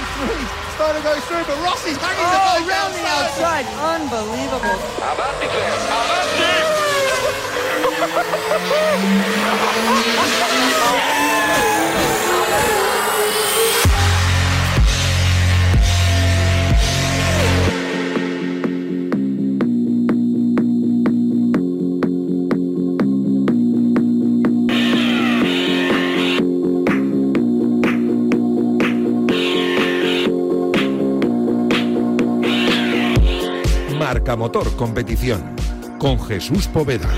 and three starting to go through, but Rossi's hanging oh, the ball oh, around the outside. Unbelievable. How about the? How about this? Motor Competición con Jesús Poveda.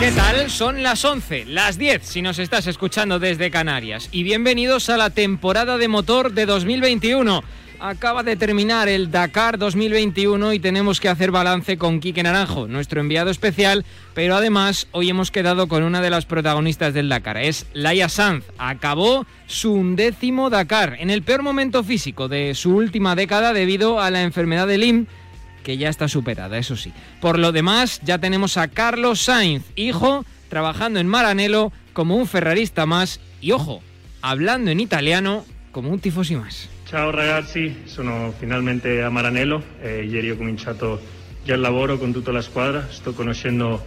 ¿Qué tal? Son las 11, las 10 si nos estás escuchando desde Canarias. Y bienvenidos a la temporada de motor de 2021. Acaba de terminar el Dakar 2021 y tenemos que hacer balance con Quique Naranjo, nuestro enviado especial, pero además hoy hemos quedado con una de las protagonistas del Dakar, es Laia Sanz. Acabó su undécimo Dakar, en el peor momento físico de su última década debido a la enfermedad de Lyme que ya está superada, eso sí. Por lo demás, ya tenemos a Carlos Sainz, hijo, trabajando en Maranello como un ferrarista más y, ojo, hablando en italiano como un tifosi más. Ciao ragazzi, sono finalmente a Maranello. Eh, ieri ho cominciato già il lavoro con tutta la squadra. Sto conoscendo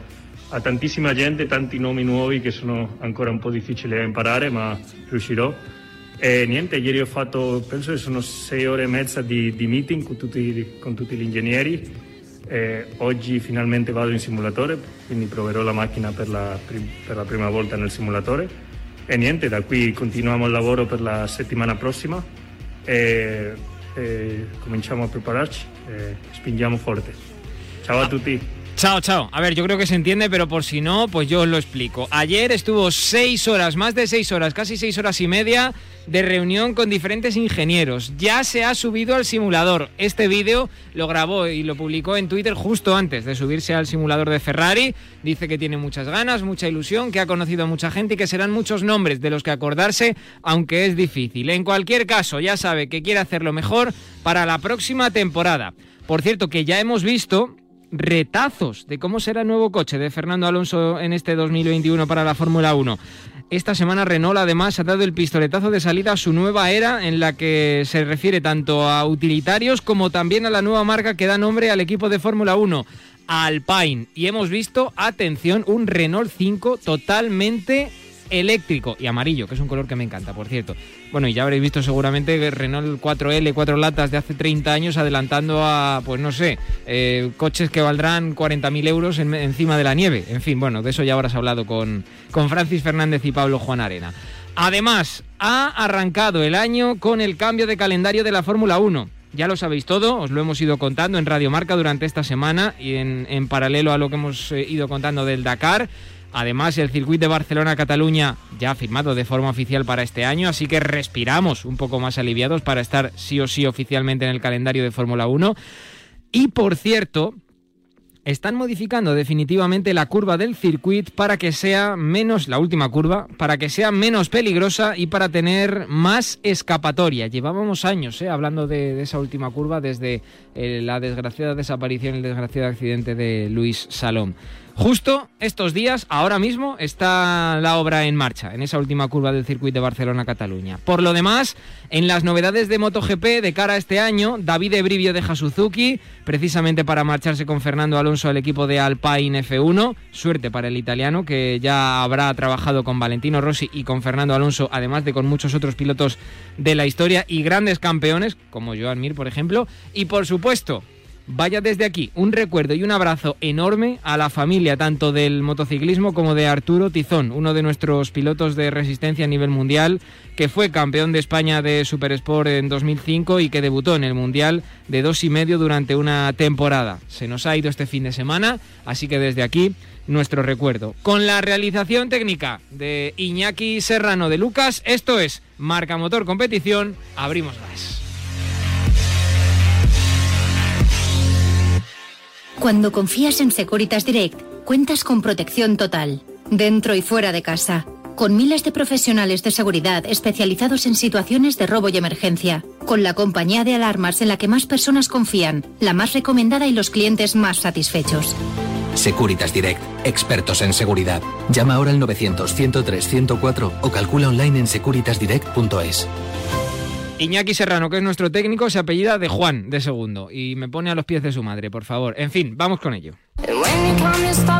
a tantissima gente, tanti nomi nuovi che sono ancora un po' difficili da imparare, ma riuscirò. E niente, ieri ho fatto, penso che sono sei ore e mezza di, di meeting con tutti, con tutti gli ingegneri. E oggi finalmente vado in simulatore, quindi proverò la macchina per la, per la prima volta nel simulatore. E niente, da qui continuiamo il lavoro per la settimana prossima e, e cominciamo a prepararci e spingiamo forte. Ciao a tutti. Chao, chao. A ver, yo creo que se entiende, pero por si no, pues yo os lo explico. Ayer estuvo seis horas, más de seis horas, casi seis horas y media de reunión con diferentes ingenieros. Ya se ha subido al simulador. Este vídeo lo grabó y lo publicó en Twitter justo antes de subirse al simulador de Ferrari. Dice que tiene muchas ganas, mucha ilusión, que ha conocido a mucha gente y que serán muchos nombres de los que acordarse, aunque es difícil. En cualquier caso, ya sabe que quiere hacerlo mejor para la próxima temporada. Por cierto, que ya hemos visto retazos de cómo será el nuevo coche de Fernando Alonso en este 2021 para la Fórmula 1. Esta semana Renault además ha dado el pistoletazo de salida a su nueva era en la que se refiere tanto a utilitarios como también a la nueva marca que da nombre al equipo de Fórmula 1, Alpine. Y hemos visto, atención, un Renault 5 totalmente eléctrico y amarillo, que es un color que me encanta, por cierto. Bueno, y ya habréis visto seguramente Renault 4L, 4 latas de hace 30 años adelantando a, pues no sé, eh, coches que valdrán 40.000 euros encima de la nieve. En fin, bueno, de eso ya habrás hablado con, con Francis Fernández y Pablo Juan Arena. Además, ha arrancado el año con el cambio de calendario de la Fórmula 1. Ya lo sabéis todo, os lo hemos ido contando en Radio Marca durante esta semana y en, en paralelo a lo que hemos eh, ido contando del Dakar. Además, el circuito de Barcelona-Cataluña ya ha firmado de forma oficial para este año, así que respiramos un poco más aliviados para estar sí o sí oficialmente en el calendario de Fórmula 1. Y por cierto, están modificando definitivamente la curva del circuito para que sea menos, la última curva, para que sea menos peligrosa y para tener más escapatoria. Llevábamos años eh, hablando de, esa última curva desde eh, la desgraciada desaparición, el desgraciado accidente de Luis Salom. Justo estos días, ahora mismo, está la obra en marcha, en esa última curva del circuito de Barcelona-Cataluña. Por lo demás, en las novedades de MotoGP de cara a este año, David Ebrivio deja Suzuki, precisamente para marcharse con Fernando Alonso al equipo de Alpine F1. Suerte para el italiano, que ya habrá trabajado con Valentino Rossi y con Fernando Alonso, además de con muchos otros pilotos de la historia y grandes campeones, como Joan Mir, por ejemplo. Y por supuesto, Vaya desde aquí un recuerdo y un abrazo enorme a la familia tanto del motociclismo como de Arturo Tizón, uno de nuestros pilotos de resistencia a nivel mundial, que fue campeón de España de Super Sport en 2005 y que debutó en el Mundial de dos y medio durante una temporada. Se nos ha ido este fin de semana, así que desde aquí nuestro recuerdo. Con la realización técnica de Iñaki Serrano de Lucas, esto es Marca Motor Competición, abrimos gas. Cuando confías en Securitas Direct, cuentas con protección total, dentro y fuera de casa. con miles de profesionales de seguridad especializados en situaciones de robo y emergencia, con la compañía de alarmas en la que más personas confían, la más recomendada y los clientes más satisfechos. Securitas Direct, expertos en seguridad. Llama ahora al 900-103-104 o calcula online en securitasdirect.es. Iñaki Serrano, que es nuestro técnico, se apellida de Juan, de segundo, y me pone a los pies de su madre, por favor. En fin, vamos con ello.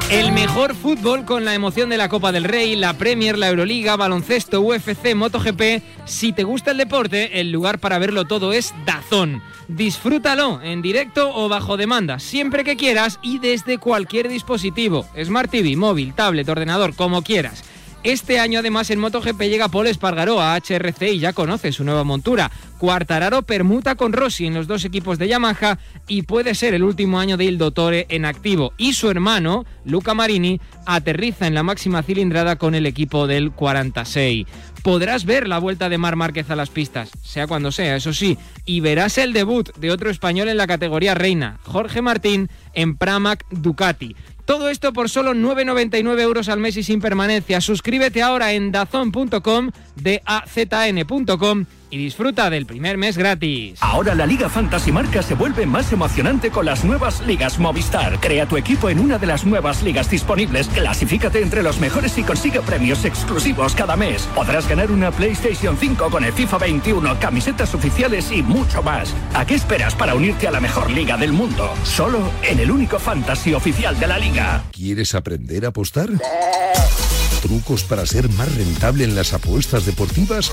El mejor fútbol con la emoción de la Copa del Rey, la Premier, la Euroliga, baloncesto, UFC, MotoGP. Si te gusta el deporte, el lugar para verlo todo es Dazón. Disfrútalo en directo o bajo demanda, siempre que quieras y desde cualquier dispositivo. Smart TV, móvil, tablet, ordenador, como quieras. Este año además en MotoGP llega Paul Espargaró a HRC y ya conoce su nueva montura. Cuartararo permuta con Rossi en los dos equipos de Yamaha y puede ser el último año de Il Dottore en activo. Y su hermano, Luca Marini, aterriza en la máxima cilindrada con el equipo del 46. Podrás ver la vuelta de Mar Márquez a las pistas, sea cuando sea, eso sí, y verás el debut de otro español en la categoría reina, Jorge Martín, en Pramac Ducati. Todo esto por solo 9,99 euros al mes y sin permanencia. Suscríbete ahora en dazón.com, dazn.com y disfruta del primer mes gratis. Ahora la Liga Fantasy Marca se vuelve más emocionante con las nuevas ligas Movistar. Crea tu equipo en una de las nuevas ligas disponibles, clasifícate entre los mejores y consigue premios exclusivos cada mes. Podrás ganar una PlayStation 5 con el FIFA 21, camisetas oficiales y mucho más. ¿A qué esperas para unirte a la mejor liga del mundo? Solo en el único fantasy oficial de la liga. ¿Quieres aprender a apostar? ¿Trucos para ser más rentable en las apuestas deportivas?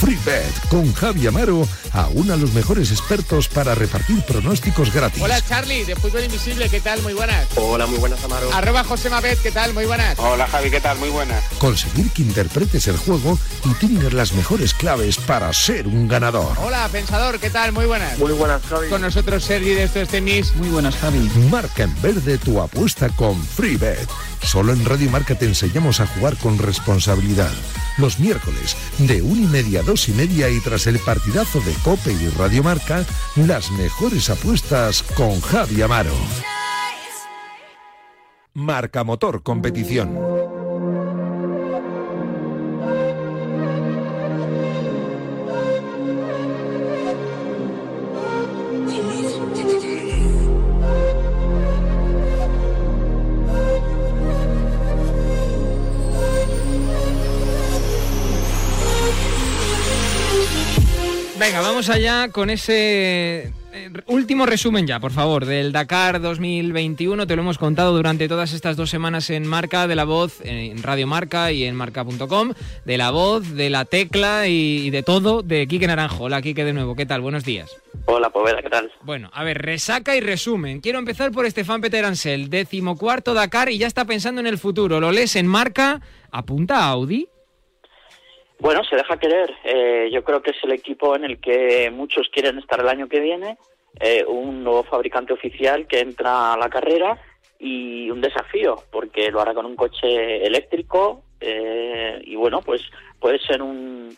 FreeBet con Javi Amaro aúna a los mejores expertos para repartir pronósticos gratis. Hola Charlie, de Fútbol Invisible, ¿qué tal? Muy buenas. Hola, muy buenas Amaro. Arroba José Mabet, ¿qué tal? Muy buenas. Hola Javi, ¿qué tal? Muy buenas. Conseguir que interpretes el juego y tengas las mejores claves para ser un ganador. Hola Pensador, ¿qué tal? Muy buenas. Muy buenas Javi. Con nosotros Sergi de estos tenis. Muy buenas Javi. Marca en verde tu apuesta con FreeBet. Solo en Radio Marca te enseñamos a jugar con responsabilidad. Los miércoles, de una y media a dos y media y tras el partidazo de Cope y Radio Marca, las mejores apuestas con Javi Amaro. Marca Motor Competición. Venga, vamos allá con ese eh, último resumen ya, por favor, del Dakar 2021. Te lo hemos contado durante todas estas dos semanas en Marca, de la voz, en Radio Marca y en marca.com, de la voz, de la tecla y, y de todo de Quique Naranjo. Hola, Quique, de nuevo. ¿Qué tal? Buenos días. Hola, Poveda, ¿qué tal? Bueno, a ver, resaca y resumen. Quiero empezar por Estefan Peter Ansel, decimocuarto Dakar y ya está pensando en el futuro. Lo lees en Marca, apunta a Audi. Bueno, se deja querer. Eh, yo creo que es el equipo en el que muchos quieren estar el año que viene. Eh, un nuevo fabricante oficial que entra a la carrera y un desafío, porque lo hará con un coche eléctrico eh, y bueno, pues puede ser un,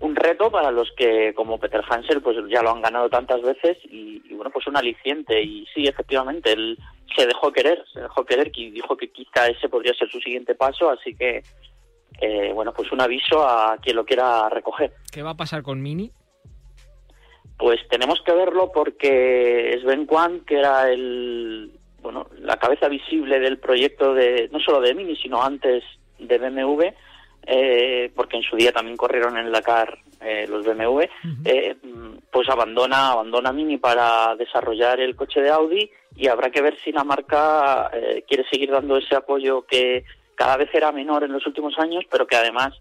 un reto para los que, como Peter Hansel, pues ya lo han ganado tantas veces y, y bueno, pues un aliciente. Y sí, efectivamente, él se dejó querer, se dejó querer y dijo que quizá ese podría ser su siguiente paso, así que eh, bueno, pues un aviso a quien lo quiera recoger. ¿Qué va a pasar con Mini? Pues tenemos que verlo porque Sven Kwan, que era el, bueno, la cabeza visible del proyecto de, no solo de Mini, sino antes de BMW, eh, porque en su día también corrieron en la CAR eh, los BMW, eh, pues abandona, abandona Mini para desarrollar el coche de Audi y habrá que ver si la marca eh, quiere seguir dando ese apoyo que cada vez era menor en los últimos años, pero que además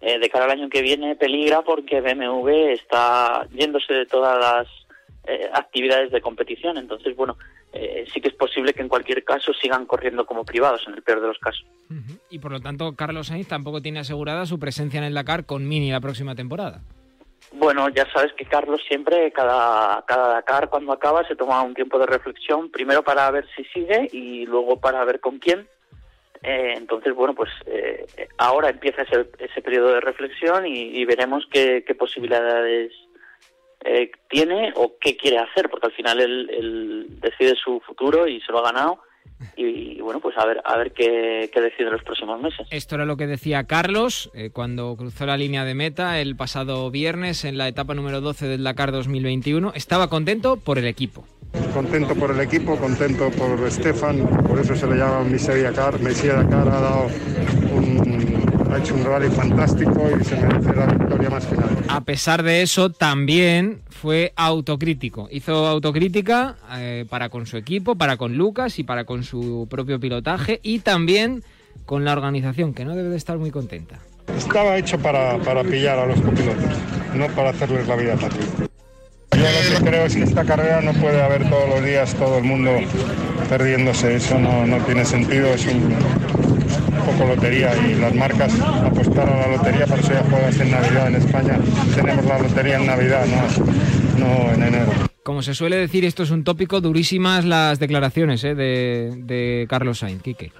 eh, de cara al año que viene peligra porque BMW está yéndose de todas las eh, actividades de competición. Entonces, bueno, eh, sí que es posible que en cualquier caso sigan corriendo como privados, en el peor de los casos. Y por lo tanto, Carlos Sainz tampoco tiene asegurada su presencia en el Dakar con Mini la próxima temporada. Bueno, ya sabes que Carlos siempre, cada, cada Dakar cuando acaba, se toma un tiempo de reflexión, primero para ver si sigue y luego para ver con quién. Eh, entonces, bueno, pues eh, ahora empieza ese, ese periodo de reflexión y, veremos qué, qué posibilidades eh, tiene o qué quiere hacer, porque al final él, él decide su futuro y se lo ha ganado y, bueno, pues a ver, a ver qué, qué decide los próximos meses. Esto era lo que decía Carlos eh, cuando cruzó la línea de meta el pasado viernes en la etapa número 12 del Dakar 2021. Estaba contento por el equipo. Contento por el equipo, contento por Stefan, por eso se le llama Messi Dakar. Messi Dakar ha dado un, ha hecho un rally fantástico y se merece la victoria más final. A pesar de eso, también fue autocrítico. Hizo autocrítica eh, para con su equipo, para con Lucas y para con su propio pilotaje y también con la organización, que no debe de estar muy contenta. Estaba hecho para, para pillar a los copilotos, no para hacerles la vida fácil. Yo lo que creo es que esta carrera no puede haber todos los días todo el mundo perdiéndose, eso no, no tiene sentido, es un, poco lotería y las marcas apostar a la lotería, por eso ya juegas en Navidad en España, tenemos la lotería en Navidad, no, no en enero. Como se suele decir, esto es un tópico, durísimas las declaraciones ¿eh? de, de, Carlos Sainz, Quique.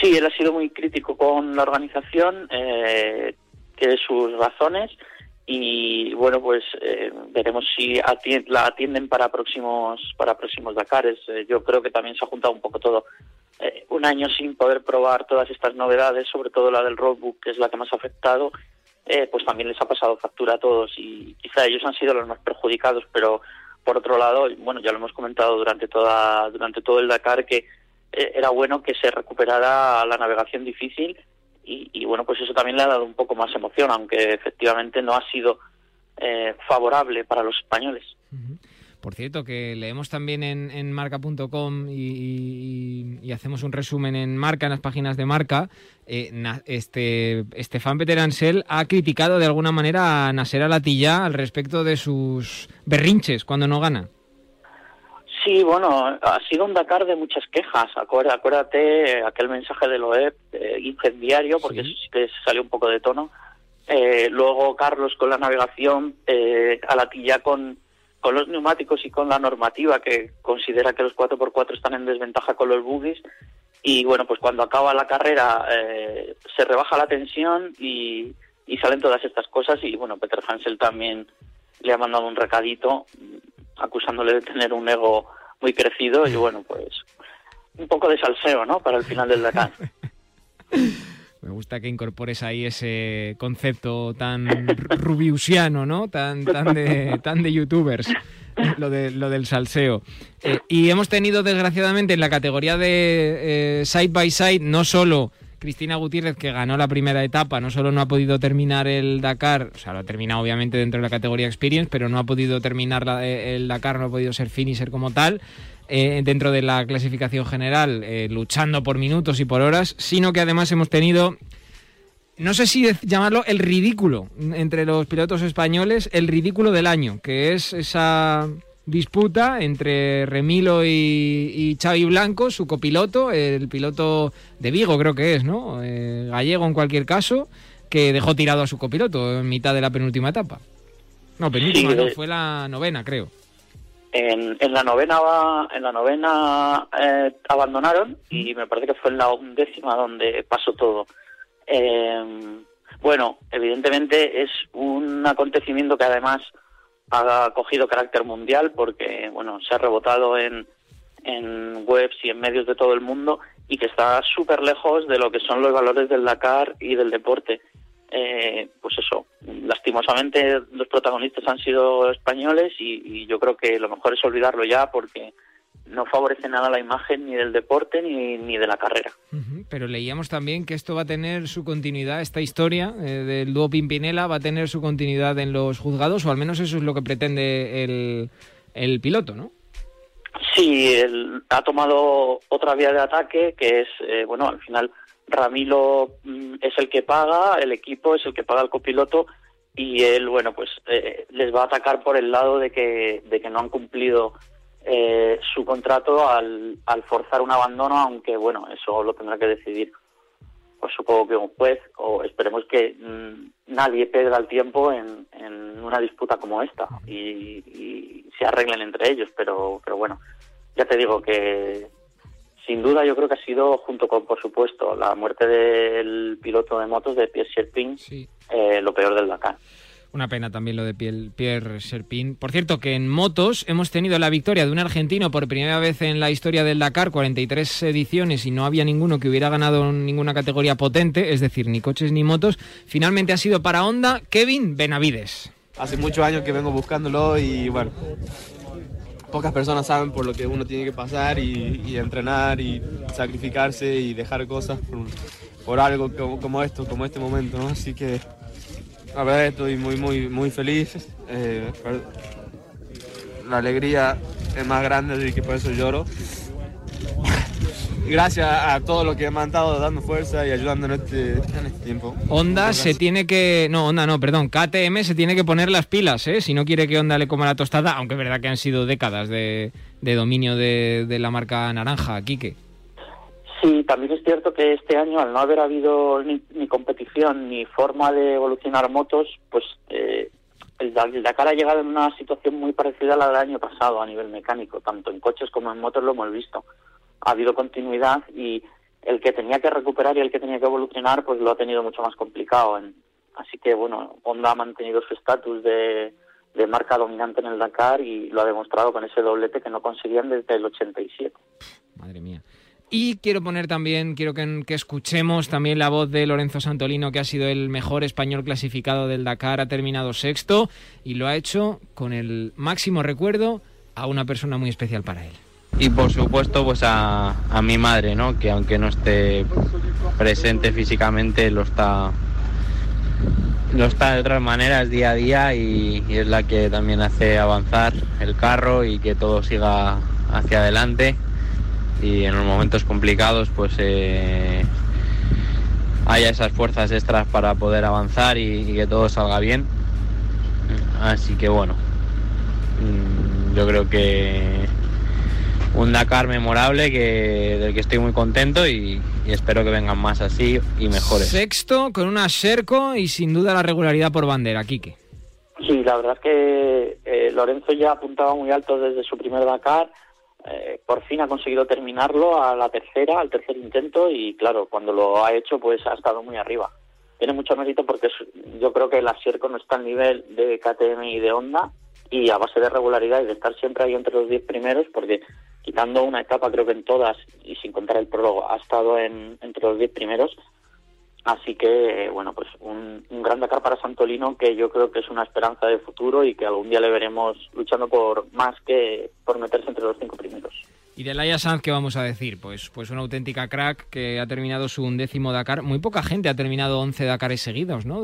Sí, él ha sido muy crítico con la organización, eh, tiene sus razones y bueno pues eh, veremos si la atienden para próximos para próximos Dakares eh, yo creo que también se ha juntado un poco todo eh, un año sin poder probar todas estas novedades sobre todo la del roadbook que es la que más ha afectado eh, pues también les ha pasado factura a todos y quizá ellos han sido los más perjudicados pero por otro lado bueno ya lo hemos comentado durante toda durante todo el Dakar que eh, era bueno que se recuperara la navegación difícil y, bueno, pues eso también le ha dado un poco más emoción, aunque efectivamente no ha sido eh, favorable para los españoles. Por cierto, que leemos también en, marca.com y, hacemos un resumen en marca, en las páginas de marca. Eh, este Estefan Peteransel ha criticado de alguna manera a Nasser Alatilla al respecto de sus berrinches cuando no gana. Sí, bueno, ha sido un Dakar de muchas quejas. Acuérdate, eh, aquel mensaje de Loeb eh, incendiario, porque eso sí que salió un poco de tono. Eh, luego Carlos con la navegación, eh, Alatilla con, con los neumáticos y con la normativa que considera que los 4x4 están en desventaja con los buggies. Y bueno, pues cuando acaba la carrera eh, se rebaja la tensión y, y salen todas estas cosas. Y bueno, Peter Hansel también le ha mandado un recadito acusándole de tener un ego muy crecido y bueno, pues un poco de salseo, ¿no? Para el final del Dakar. Me gusta que incorpores ahí ese concepto tan rubiusiano, ¿no? Tan, tan, de, tan de youtubers, lo, de, lo del salseo. Eh, y hemos tenido, desgraciadamente, en la categoría de eh, side by side, no solo Cristina Gutiérrez, que ganó la primera etapa, no solo no ha podido terminar el Dakar, o sea, lo ha terminado obviamente dentro de la categoría Experience, pero no ha podido terminar eh, el Dakar, no ha podido ser finisher como tal. Eh, dentro de la clasificación general, eh, luchando por minutos y por horas, sino que además hemos tenido no sé si llamarlo el ridículo entre los pilotos españoles, el ridículo del año, que es esa disputa entre Remilo y, Xavi Blanco, su copiloto, el piloto de Vigo creo que es, ¿no? Eh, gallego en cualquier caso, que dejó tirado a su copiloto en mitad de la penúltima etapa. No, penúltima no, fue la novena, creo. En, en la novena en la novena eh, abandonaron y me parece que fue en la undécima donde pasó todo. Eh, bueno, evidentemente es un acontecimiento que además ha cogido carácter mundial porque bueno se ha rebotado en, en webs y en medios de todo el mundo y que está súper lejos de lo que son los valores del Dakar y del deporte. Eh, pues eso, lastimosamente los protagonistas han sido españoles y, yo creo que lo mejor es olvidarlo ya porque no favorece nada la imagen ni del deporte ni, ni de la carrera. Pero leíamos también que esto va a tener su continuidad, esta historia eh, del dúo Pimpinela va a tener su continuidad en los juzgados, o al menos eso es lo que pretende el, el piloto, ¿no? Sí, él ha tomado otra vía de ataque que es, eh, bueno, al final Ramilo mm, es el que paga, el equipo es el que paga al copiloto y él, bueno, pues eh, les va a atacar por el lado de que, de que no han cumplido eh, su contrato al, al forzar un abandono, aunque bueno, eso lo tendrá que decidir, pues supongo que un juez, o esperemos que mm, nadie pierda el tiempo en, en, una disputa como esta y, y, se arreglen entre ellos, pero, pero bueno, ya te digo que sin duda yo creo que ha sido, junto con, por supuesto, la muerte del piloto de motos de Pierre Sherpin, eh, lo peor del Dakar. Una pena también lo de Pierre Serpín. Por cierto, que en motos hemos tenido la victoria de un argentino por primera vez en la historia del Dakar, 43 ediciones y no había ninguno que hubiera ganado ninguna categoría potente, es decir, ni coches ni motos. Finalmente ha sido para Honda Kevin Benavides. Hace muchos años que vengo buscándolo y bueno, pocas personas saben por lo que uno tiene que pasar y, entrenar y sacrificarse y dejar cosas por, algo como, esto, como este momento, ¿no? Así que la verdad estoy muy, muy, muy feliz. Eh, la alegría es más grande y que por eso lloro. Gracias a todo lo que me han estado dando fuerza y ayudando en este, en este tiempo. Honda se tiene que. No, Honda no, perdón. KTM se tiene que poner las pilas, ¿eh? Si no quiere que Honda le coma la tostada, aunque es verdad que han sido décadas de, dominio de, de la marca naranja, Quique. Sí, también es cierto que este año, al no haber habido ni, competición ni forma de evolucionar motos, pues eh, el, Dakar ha llegado en una situación muy parecida a la del año pasado a nivel mecánico, tanto en coches como en motos lo hemos visto. Ha habido continuidad y el que tenía que recuperar y el que tenía que evolucionar, pues lo ha tenido mucho más complicado. así que, bueno, Honda ha mantenido su estatus de, marca dominante en el Dakar y lo ha demostrado con ese doblete que no conseguían desde el 87. Madre mía. Y quiero poner también, quiero que, escuchemos también la voz de Lorenzo Santolino, que ha sido el mejor español clasificado del Dakar, ha terminado sexto y lo ha hecho con el máximo recuerdo a una persona muy especial para él. Y por supuesto, pues a, mi madre, ¿no? Que aunque no esté presente físicamente, lo está lo está de otras maneras día a día y, y, es la que también hace avanzar el carro y que todo siga hacia adelante y en los momentos complicados pues eh, haya esas fuerzas extras para poder avanzar y, que todo salga bien. Así que bueno, mm, yo creo que un Dakar memorable que, del que estoy muy contento y, espero que vengan más así y mejores. Sexto con una Serco y sin duda la regularidad por bandera, Quique. Sí, la verdad es que eh, Lorenzo ya apuntaba muy alto desde su primer Dakar eh, por fin ha conseguido terminarlo a la tercera, al tercer intento y claro, cuando lo ha hecho pues ha estado muy arriba. Tiene mucho mérito porque yo creo que el Asierco no está al nivel de KTM y de Honda y a base de regularidad y de estar siempre ahí entre los diez primeros porque quitando una etapa creo que en todas y sin contar el prólogo ha estado en, entre los diez primeros Así que, bueno, pues un, gran Dakar para Santolino que yo creo que es una esperanza de futuro y que algún día le veremos luchando por más que por meterse entre los cinco primeros. ¿Y de Laia Sanz qué vamos a decir? Pues, pues una auténtica crack que ha terminado su undécimo Dakar. Muy poca gente ha terminado 11 Dakares seguidos, ¿no?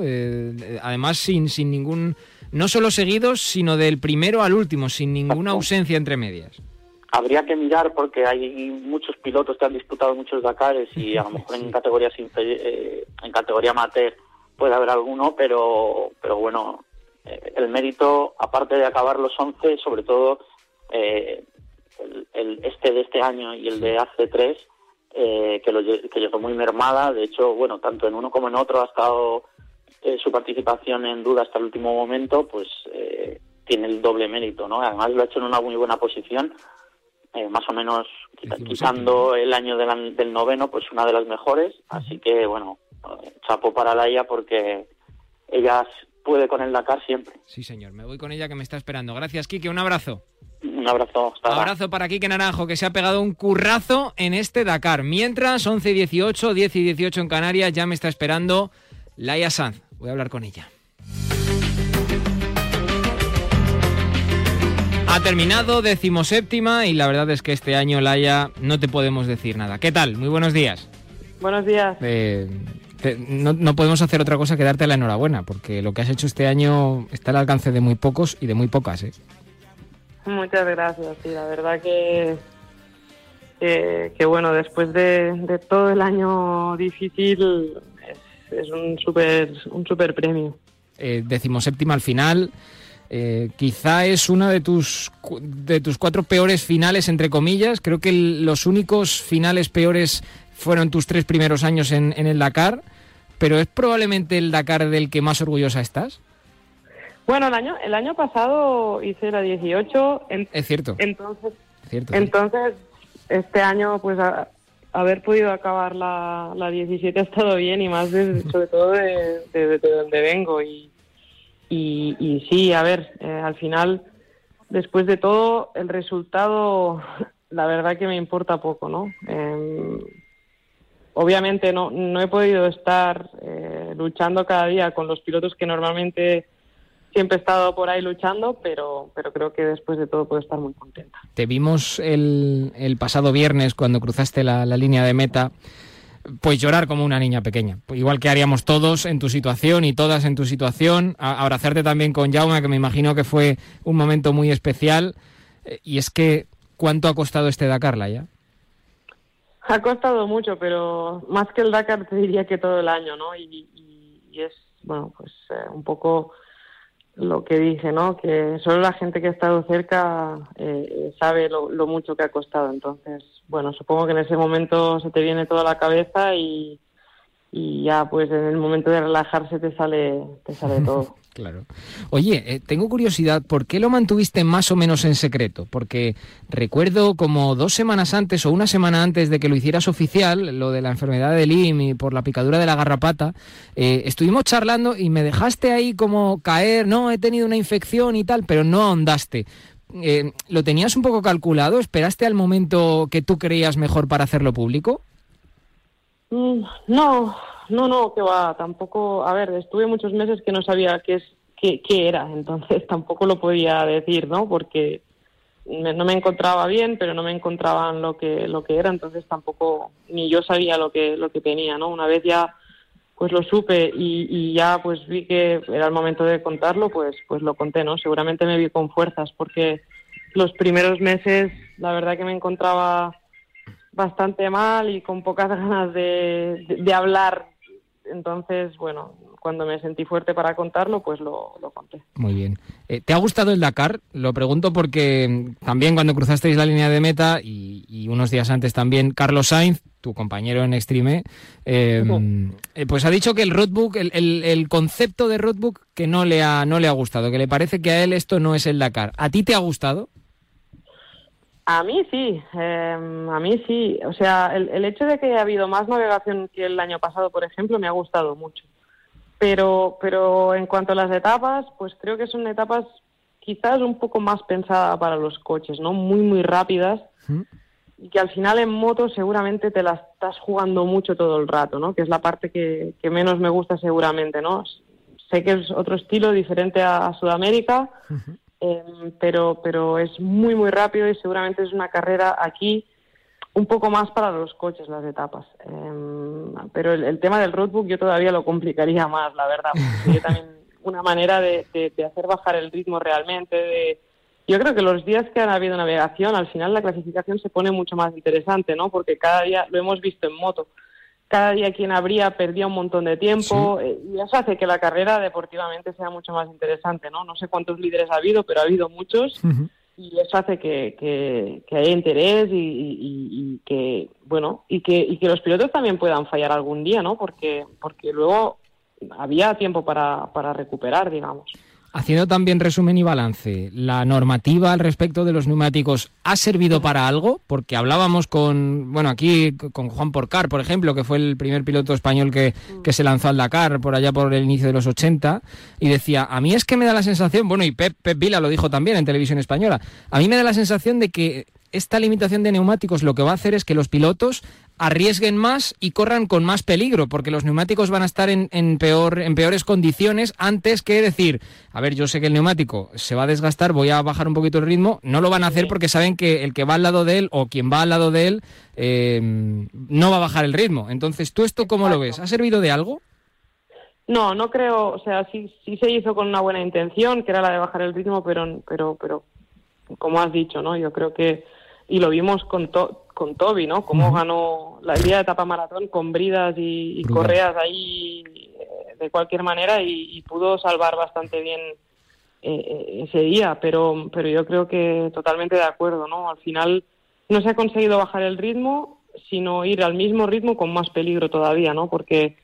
además, sin, sin ningún... No solo seguidos, sino del primero al último, sin ninguna ausencia entre medias habría que mirar porque hay muchos pilotos que han disputado muchos Dakares y a lo mejor en categorías eh, en categoría amateur puede haber alguno, pero pero bueno, eh, el mérito aparte de acabar los 11, sobre todo eh, el, este de este año y el de hace tres que lo que llegó muy mermada, de hecho, bueno, tanto en uno como en otro ha estado su participación en duda hasta el último momento, pues tiene el doble mérito, ¿no? Además lo ha hecho en una muy buena posición eh, más o menos quitando el año del, noveno, pues una de las mejores. Así que, bueno, chapo para Laia porque ella puede con el Dakar siempre. Sí, señor. Me voy con ella que me está esperando. Gracias, Quique. Un abrazo. Un abrazo. Un abrazo para Quique Naranjo, que se ha pegado un currazo en este Dakar. Mientras, 11 y 18, 10 y 18 en Canarias, ya me está esperando Laia Sanz. Voy a hablar con ella. Ha terminado decimoséptima y la verdad es que este año, Laia, no te podemos decir nada. ¿Qué tal? Muy buenos días. Buenos días. Eh, no, podemos hacer otra cosa que darte la enhorabuena, porque lo que has hecho este año está al alcance de muy pocos y de muy pocas. ¿eh? Muchas gracias, sí, la verdad que, que, bueno, después de, todo el año difícil es, un súper un super premio. Eh, decimoséptima al final, eh, quizá es una de tus, de tus cuatro peores finales, entre comillas. Creo que los únicos finales peores fueron tus tres primeros años en, el Dakar, pero ¿es probablemente el Dakar del que más orgullosa estás? Bueno, el año, el año pasado hice la 18. es cierto. Entonces, entonces este año, pues haber podido acabar la, la 17 ha estado bien y más sobre todo de, de, de donde vengo. Y, Y, y sí, a ver, eh, al final, después de todo, el resultado, la verdad que me importa poco, ¿no? Em, obviamente no, no he podido estar eh, luchando cada día con los pilotos que normalmente siempre he estado por ahí luchando, pero, pero creo que después de todo puedo estar muy contenta. Te vimos el, el pasado viernes cuando cruzaste la, la línea de meta pues llorar como una niña pequeña. Igual que haríamos todos en tu situación y todas en tu situación. Abrazarte también con Jaume, que me imagino que fue un momento muy especial. Eh, y es que, ¿cuánto ha costado este Dakar, ya? Ha costado mucho, pero más que el Dakar te diría que todo el año, ¿no? Y, y, y es, bueno, pues eh, un poco lo que dije, ¿no? Que solo la gente que ha estado cerca eh, sabe lo, lo, mucho que ha costado. Entonces, bueno, supongo que en ese momento se te viene toda la cabeza y, y ya, pues en el momento de relajarse te sale, te sale todo. Claro. Oye, eh, tengo curiosidad, ¿por qué lo mantuviste más o menos en secreto? Porque recuerdo como dos semanas antes o una semana antes de que lo hicieras oficial, lo de la enfermedad de Lyme y por la picadura de la garrapata, eh, estuvimos charlando y me dejaste ahí como caer, no, he tenido una infección y tal, pero no ahondaste. Eh, ¿Lo tenías un poco calculado? ¿Esperaste al momento que tú creías mejor para hacerlo público? Mm, no, no, no, que va, tampoco, a ver, estuve muchos meses que no sabía qué es qué, qué era, entonces tampoco lo podía decir, ¿no? Porque me, no me encontraba bien, pero no me encontraban lo que lo que era, entonces tampoco ni yo sabía lo que lo que tenía, ¿no? Una vez ya pues lo supe y, ya pues vi que era el momento de contarlo, pues pues lo conté, ¿no? Seguramente me vi con fuerzas porque los primeros meses la verdad que me encontraba bastante mal y con pocas ganas de, de hablar entonces, bueno, cuando me sentí fuerte para contarlo, pues lo, lo conté. Muy bien. Eh, ¿Te ha gustado el Dakar? Lo pregunto porque también cuando cruzasteis la línea de meta y, y unos días antes también Carlos Sainz, tu compañero en Extreme, eh, uh pues ha dicho que el roadbook, el, el, el, concepto de roadbook que no le, ha, no le ha gustado, que le parece que a él esto no es el Dakar. ¿A ti te ha gustado? A mí sí, eh, a mí sí. O sea, el, el, hecho de que haya habido más navegación que el año pasado, por ejemplo, me ha gustado mucho. Pero, pero en cuanto a las etapas, pues creo que son etapas quizás un poco más pensadas para los coches, ¿no? Muy, muy rápidas. Y que al final en moto seguramente te las estás jugando mucho todo el rato, ¿no? Que es la parte que, que menos me gusta seguramente, ¿no? Sé que es otro estilo diferente a, a Sudamérica. Uh -huh eh, pero, pero es muy, muy rápido y seguramente es una carrera aquí un poco más para los coches, las etapas. Eh, pero el, el, tema del roadbook yo todavía lo complicaría más, la verdad. Sería también una manera de, de, de, hacer bajar el ritmo realmente. De... Yo creo que los días que han habido navegación, al final la clasificación se pone mucho más interesante, ¿no? Porque cada día lo hemos visto en moto cada día quien habría perdía un montón de tiempo sí. y eso hace que la carrera deportivamente sea mucho más interesante, ¿no? No sé cuántos líderes ha habido, pero ha habido muchos uh -huh. y eso hace que, que, que haya interés y, y, y, que, bueno, y que, y que los pilotos también puedan fallar algún día, ¿no? Porque, porque luego había tiempo para, para recuperar, digamos. Haciendo también resumen y balance, ¿la normativa al respecto de los neumáticos ha servido para algo? Porque hablábamos con, bueno, aquí con Juan Porcar, por ejemplo, que fue el primer piloto español que, que se lanzó al Dakar por allá por el inicio de los 80, y decía, a mí es que me da la sensación, bueno, y Pep, Pep Vila lo dijo también en televisión española, a mí me da la sensación de que esta limitación de neumáticos lo que va a hacer es que los pilotos arriesguen más y corran con más peligro, porque los neumáticos van a estar en, en, peor, en peores condiciones antes que decir, a ver, yo sé que el neumático se va a desgastar, voy a bajar un poquito el ritmo, no lo van a hacer porque saben que el que va al lado de él o quien va al lado de él eh, no va a bajar el ritmo. Entonces, ¿tú esto cómo lo ves? ¿Ha servido de algo? No, no creo, o sea, sí, sí se hizo con una buena intención, que era la de bajar el ritmo, pero, pero, pero como has dicho, ¿no? Yo creo que y lo vimos con, to con Toby, ¿no? Cómo uh -huh. ganó la día de etapa maratón con bridas y, y correas ahí eh, de cualquier manera y, y, pudo salvar bastante bien eh, ese día, pero, pero yo creo que totalmente de acuerdo, ¿no? Al final no se ha conseguido bajar el ritmo, sino ir al mismo ritmo con más peligro todavía, ¿no? Porque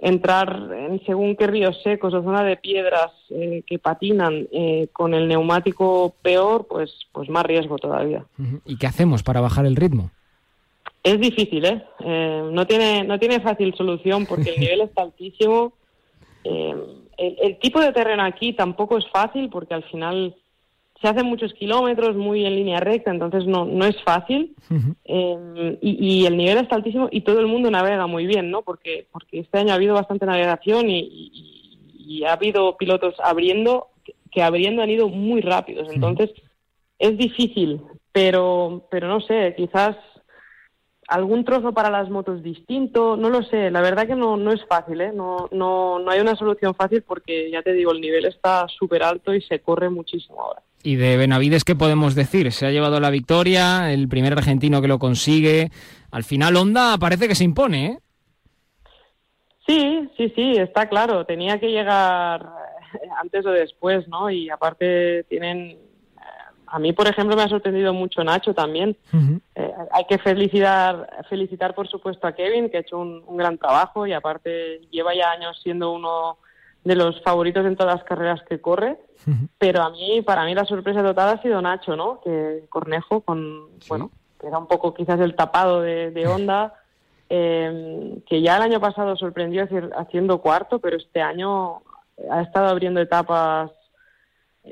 entrar en según qué ríos secos o zona de piedras eh, que patinan eh, con el neumático peor, pues, pues más riesgo todavía. ¿Y qué hacemos para bajar el ritmo? Es difícil, ¿eh? eh no, tiene, no tiene fácil solución porque el nivel está altísimo Eh, el, el tipo de terreno aquí tampoco es fácil porque al final se hacen muchos kilómetros muy en línea recta, entonces no, no es fácil. Eh, y, y el nivel está altísimo y todo el mundo navega muy bien, ¿no? Porque, porque este año ha habido bastante navegación y, y- y ha habido pilotos abriendo que- que abriendo han ido muy rápidos. Entonces es difícil, pero, pero no sé, quizás algún trozo para las motos distinto, no lo sé, la verdad que no, no es fácil, ¿eh? no, no, no hay una solución fácil porque ya te digo, el nivel está súper alto y se corre muchísimo ahora. Y de Benavides, ¿qué podemos decir? Se ha llevado la victoria, el primer argentino que lo consigue. Al final, Honda parece que se impone, ¿eh? Sí, sí, sí, está claro, tenía que llegar eh, antes o después, ¿no? Y aparte tienen, a mí por ejemplo me ha sorprendido mucho Nacho también. Eh, hay que felicitar, felicitar por supuesto a Kevin, que ha hecho un, un gran trabajo y aparte lleva ya años siendo uno de los favoritos en todas las carreras que corre. Pero a mí, para mí la sorpresa total ha sido Nacho, ¿no? Que Cornejo, con, bueno, que era un poco quizás el tapado de, de Honda, eh, que ya el año pasado sorprendió haci- haciendo cuarto, pero este año ha estado abriendo etapas,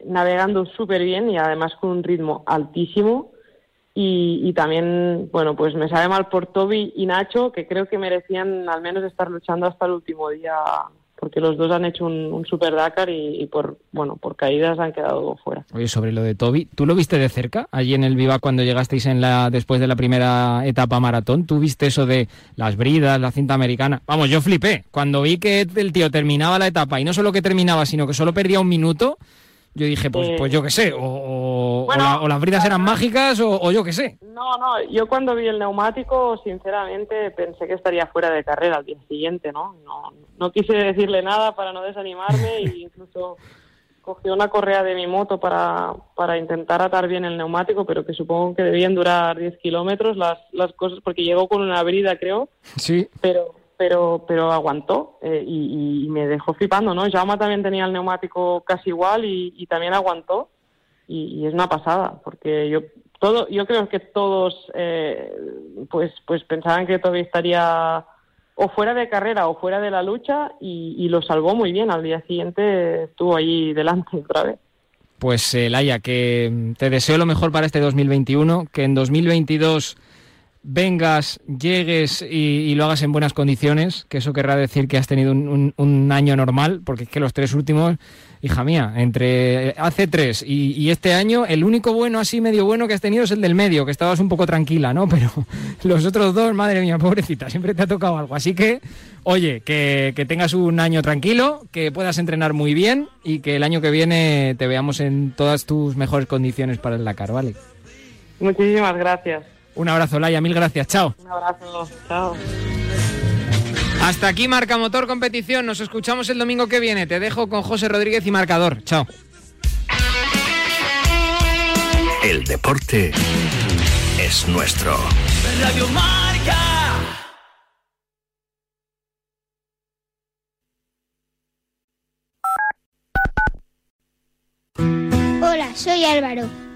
navegando súper bien y además con un ritmo altísimo. Y, también, bueno, pues me sabe mal por Toby y Nacho, que creo que merecían al menos estar luchando hasta el último día, porque los dos han hecho un, un super Dakar y, y por, bueno, por caídas han quedado fuera. Oye, sobre lo de Toby, ¿tú lo viste de cerca allí en el Viva cuando llegasteis en la después de la primera etapa maratón? ¿Tú viste eso de las bridas, la cinta americana? Vamos, yo flipé. Cuando vi que el tío terminaba la etapa y no solo que terminaba, sino que solo perdía un minuto, yo dije, pues, Eh, pues yo qué sé, o, o- o bueno, la- o las bridas eran mágicas o, o yo qué sé. No, no, yo cuando vi el neumático, sinceramente pensé que estaría fuera de carrera al día siguiente, ¿no? No, no quise decirle nada para no desanimarme e incluso cogí una correa de mi moto para, para intentar atar bien el neumático, pero que supongo que debían durar 10 kilómetros las, las cosas, porque llegó con una brida, creo, Sí. pero pero pero aguantó eh, y, y me dejó flipando, ¿no? Jaume también tenía el neumático casi igual y, también aguantó y, es una pasada porque yo todo yo creo que todos eh, pues pues pensaban que todavía estaría o fuera de carrera o fuera de la lucha y, lo salvó muy bien al día siguiente estuvo ahí delante otra vez Pues eh, Laia, que te deseo lo mejor para este 2021, que en 2022 vengas, llegues y, lo hagas en buenas condiciones, que eso querrá decir que has tenido un, año normal, porque es que los tres últimos, hija mía, entre hace tres y, este año, el único bueno, así medio bueno que has tenido es el del medio, que estabas un poco tranquila, ¿no? Pero los otros dos, madre mía, pobrecita, siempre te ha tocado algo. Así que, oye, que, que tengas un año tranquilo, que puedas entrenar muy bien y que el año que viene te veamos en todas tus mejores condiciones para el Dakar, ¿vale? muchísimas gracias Un abrazo, Laia, mil gracias, chao. un abrazo chao Hasta aquí Marca Motor Competición, nos escuchamos el domingo que viene. Te dejo con José Rodríguez y Marcador, chao. El deporte es nuestro. Radio Marca. Hola, soy Álvaro.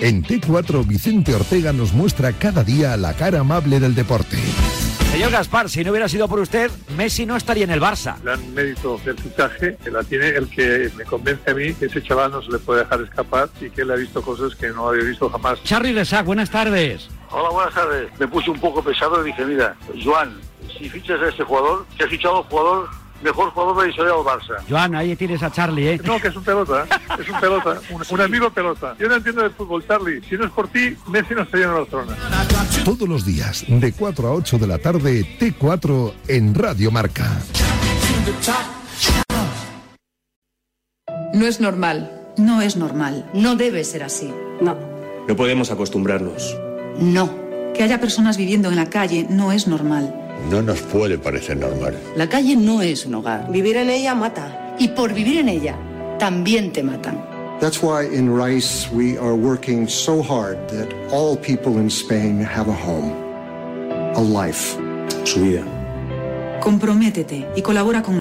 En T4 Vicente Ortega nos muestra cada día la cara amable del deporte. Señor Gaspar, si no hubiera sido por usted, Messi no estaría en el Barça. gran mérito del fichaje que la tiene el que me convence a mí que ese chaval no se le puede dejar escapar y que él ha visto cosas que no había visto jamás. Charlie Lesac, buenas tardes. Hola, buenas tardes. Me puse un poco pesado y dije, mira, Joan, si fichas a este jugador, que has fichado a un jugador, mejor jugador de la historia del Barça. Joan, ahí tienes a Charlie, ¿eh? No, que es un pelota, es un pelota, un, un amigo pelota. Yo no entiendo de fútbol, Charlie. Si no es por ti, Messi no estaría en Barcelona. Todos los días, de 4 a 8 de la tarde, T4 en Radio Marca. No es normal. No es normal. No debe ser así. No. No podemos acostumbrarnos. No. Que haya personas viviendo en la calle no es normal. No nos puede parecer normal. La calle no es un hogar. Vivir en ella mata. Y por vivir en ella, también te matan. That's why in Rice we are working so hard that all people in Spain have a home, a life. Su vida. Comprométete y colabora con